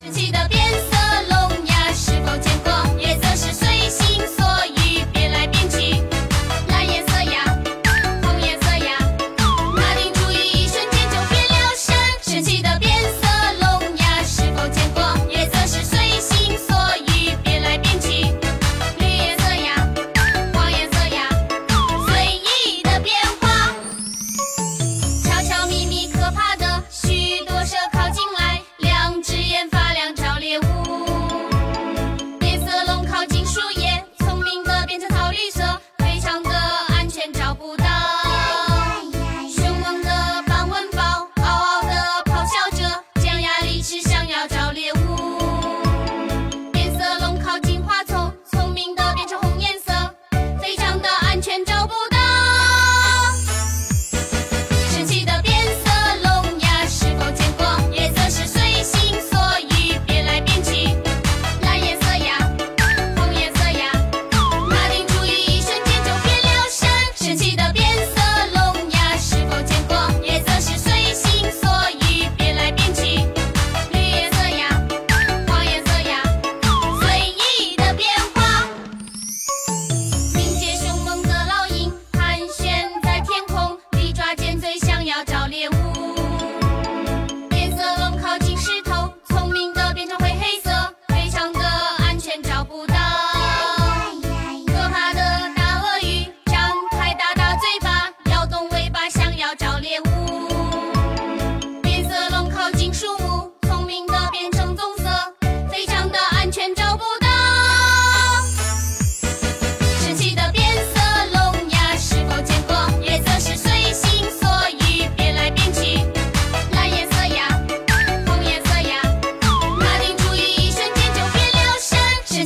去期待。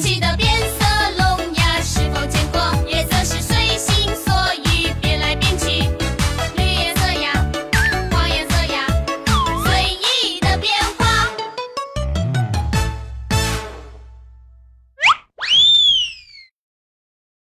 起的。